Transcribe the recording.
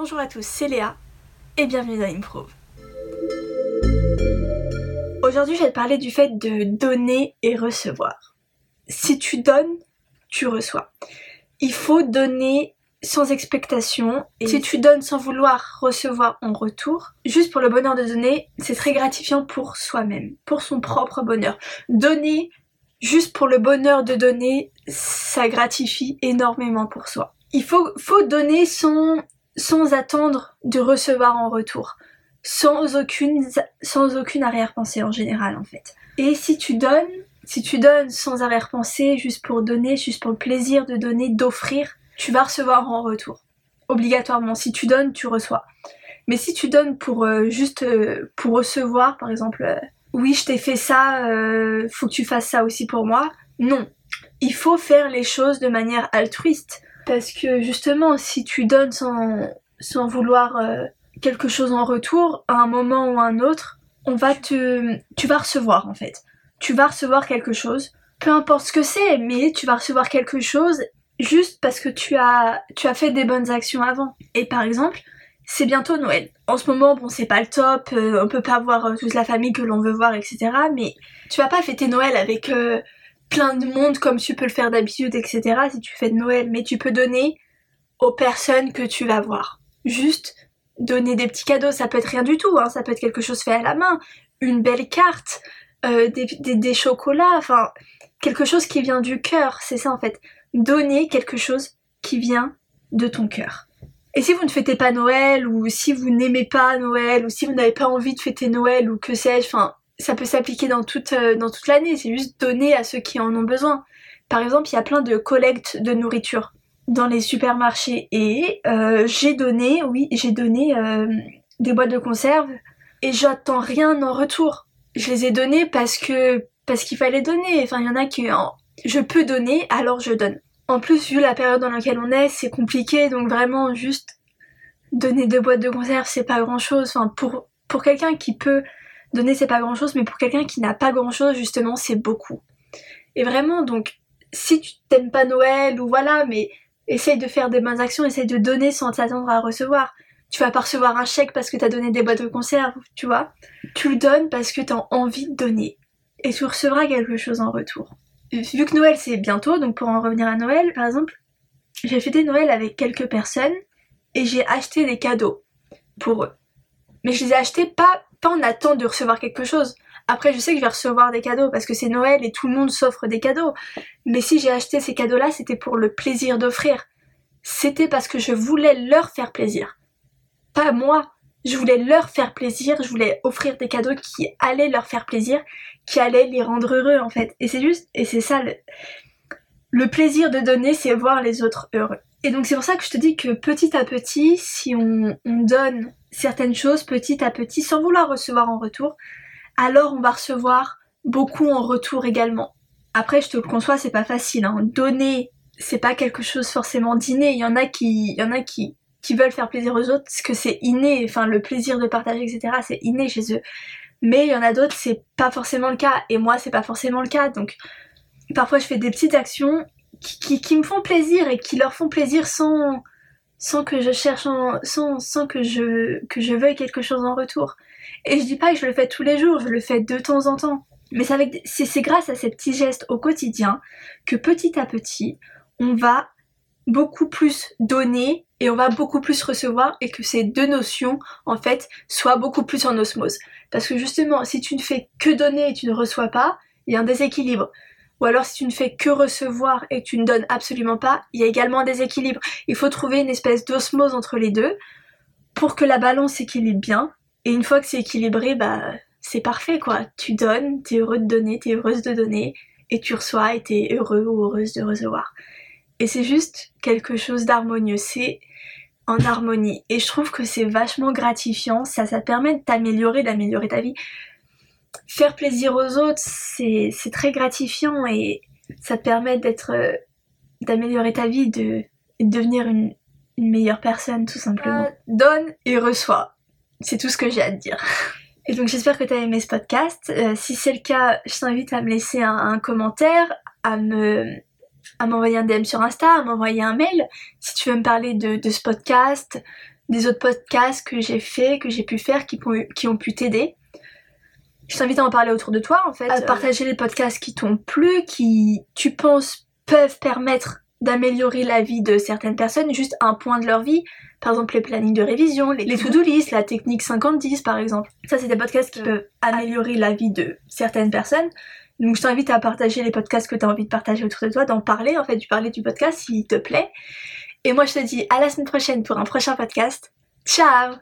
Bonjour à tous, c'est Léa et bienvenue dans Improve. Aujourd'hui, je vais te parler du fait de donner et recevoir. Si tu donnes, tu reçois. Il faut donner sans expectation et si tu donnes sans vouloir recevoir en retour, juste pour le bonheur de donner, c'est très gratifiant pour soi-même, pour son propre bonheur. Donner juste pour le bonheur de donner, ça gratifie énormément pour soi. Il faut, faut donner sans, sans attendre de recevoir en retour. Sans aucune, sans aucune arrière-pensée en général en fait. Et si tu donnes, si tu donnes sans arrière-pensée, juste pour donner, juste pour le plaisir de donner, d'offrir, tu vas recevoir en retour. Obligatoirement. Si tu donnes, tu reçois. Mais si tu donnes pour euh, juste euh, pour recevoir, par exemple, euh, oui, je t'ai fait ça, faut que tu fasses ça aussi pour moi. Non. Il faut faire les choses de manière altruiste. Parce que justement, si tu donnes sans, vouloir euh, quelque chose en retour, à un moment ou à un autre, on va te, tu vas recevoir en fait. Tu vas recevoir quelque chose, peu importe ce que c'est, mais tu vas recevoir quelque chose juste parce que tu as, tu as fait des bonnes actions avant. Et par exemple, c'est bientôt Noël. En ce moment, bon, c'est pas le top, euh, on peut pas voir euh, toute la famille que l'on veut voir, etc. Mais tu vas pas fêter Noël avec plein de monde comme tu peux le faire d'habitude, etc. si tu fais de Noël, mais tu peux donner aux personnes que tu vas voir. Juste donner des petits cadeaux, ça peut être rien du tout, hein. ça peut être quelque chose fait à la main, une belle carte, euh, des, des, chocolats, enfin quelque chose qui vient du cœur, c'est ça en fait. Donner quelque chose qui vient de ton cœur. Et si vous ne fêtez pas Noël, ou si vous n'aimez pas Noël, ou si vous n'avez pas envie de fêter Noël, ou que sais-je, enfin, ça peut s'appliquer dans toute, euh, dans toute l'année, c'est juste donner à ceux qui en ont besoin. Par exemple, il y a plein de collectes de nourriture dans les supermarchés et euh, j'ai donné, oui, j'ai donné euh, des boîtes de conserve et j'attends rien en retour. Je les ai données parce que parce qu'il fallait donner. Enfin, il y en a qui je peux donner, alors je donne. En plus, vu la période dans laquelle on est, c'est compliqué, donc vraiment juste donner deux boîtes de conserve, c'est pas grand chose. Enfin, pour pour quelqu'un qui peut donner c'est pas grand chose, mais pour quelqu'un qui n'a pas grand chose, justement, c'est beaucoup. Et vraiment, donc, si tu t'aimes pas Noël ou voilà, mais essaye de faire des bonnes actions, essaye de donner sans t'attendre à recevoir. Tu vas pas recevoir un chèque parce que t'as donné des boîtes de conserve, tu vois. Tu le donnes parce que t'as envie de donner. Et tu recevras quelque chose en retour. Vu que Noël c'est bientôt, donc pour en revenir à Noël, par exemple, j'ai fêté Noël avec quelques personnes et j'ai acheté des cadeaux pour eux. Mais je les ai achetés pas pas en attente de recevoir quelque chose. Après, je sais que je vais recevoir des cadeaux parce que c'est Noël et tout le monde s'offre des cadeaux. Mais si j'ai acheté ces cadeaux-là, c'était pour le plaisir d'offrir. C'était parce que je voulais leur faire plaisir. Pas moi. Je voulais leur faire plaisir, je voulais offrir des cadeaux qui allaient leur faire plaisir, qui allaient les rendre heureux en fait. Et c'est juste, et c'est ça le, le plaisir de donner, c'est voir les autres heureux. Et donc c'est pour ça que je te dis que petit à petit, si on, donne certaines choses petit à petit sans vouloir recevoir en retour, alors on va recevoir beaucoup en retour également. Après, je te le conçois, c'est pas facile. Hein. Donner, c'est pas quelque chose forcément d'inné. Il y en a qui, il y en a qui, qui veulent faire plaisir aux autres, parce que c'est inné. Enfin, le plaisir de partager, etc. C'est inné chez eux. Mais il y en a d'autres, c'est pas forcément le cas. Et moi, c'est pas forcément le cas. Donc, parfois, je fais des petites actions qui, me font plaisir et qui leur font plaisir sans, sans que je cherche sans, sans que je que je veuille quelque chose en retour. Et je dis pas que je le fais tous les jours, je le fais de temps en temps. Mais c'est grâce à ces petits gestes au quotidien que petit à petit, on va beaucoup plus donner et on va beaucoup plus recevoir et que ces deux notions, en fait, soient beaucoup plus en osmose. Parce que justement, si tu ne fais que donner et tu ne reçois pas, il y a un déséquilibre. Ou alors si tu ne fais que recevoir et tu ne donnes absolument pas, il y a également un déséquilibre. Il faut trouver une espèce d'osmose entre les deux pour que la balance s'équilibre bien. Et une fois que c'est équilibré, bah c'est parfait quoi. Tu donnes, t'es heureux de donner, t'es heureuse de donner, et tu reçois et t'es heureux ou heureuse de recevoir. Et c'est juste quelque chose d'harmonieux, c'est en harmonie. Et je trouve que c'est vachement gratifiant, ça, ça te permet de t'améliorer, d'améliorer ta vie faire plaisir aux autres, c'est très gratifiant et ça te permet d'être euh, d'améliorer ta vie, de, devenir une, meilleure personne tout simplement. Euh, donne et reçois. C'est tout ce que j'ai à te dire. Et donc j'espère que tu as aimé ce podcast. Euh, si c'est le cas, je t'invite à me laisser un, commentaire, à me à m'envoyer un DM sur Insta, à m'envoyer un mail si tu veux me parler de, de ce podcast, des autres podcasts que j'ai fait, que j'ai pu faire, qui, qui ont pu t'aider. Je t'invite à en parler autour de toi en fait, à partager les podcasts qui t'ont plu, qui tu penses peuvent permettre d'améliorer la vie de certaines personnes, juste un point de leur vie. Par exemple, les plannings de révision, les, to-do list, la technique 50-10 par exemple. Ça, c'est des podcasts qui peuvent améliorer la vie de certaines personnes. Donc, je t'invite à partager les podcasts que tu as envie de partager autour de toi, d'en parler, en fait, du parler du podcast s'il te plaît. Et moi, je te dis à la semaine prochaine pour un prochain podcast. Ciao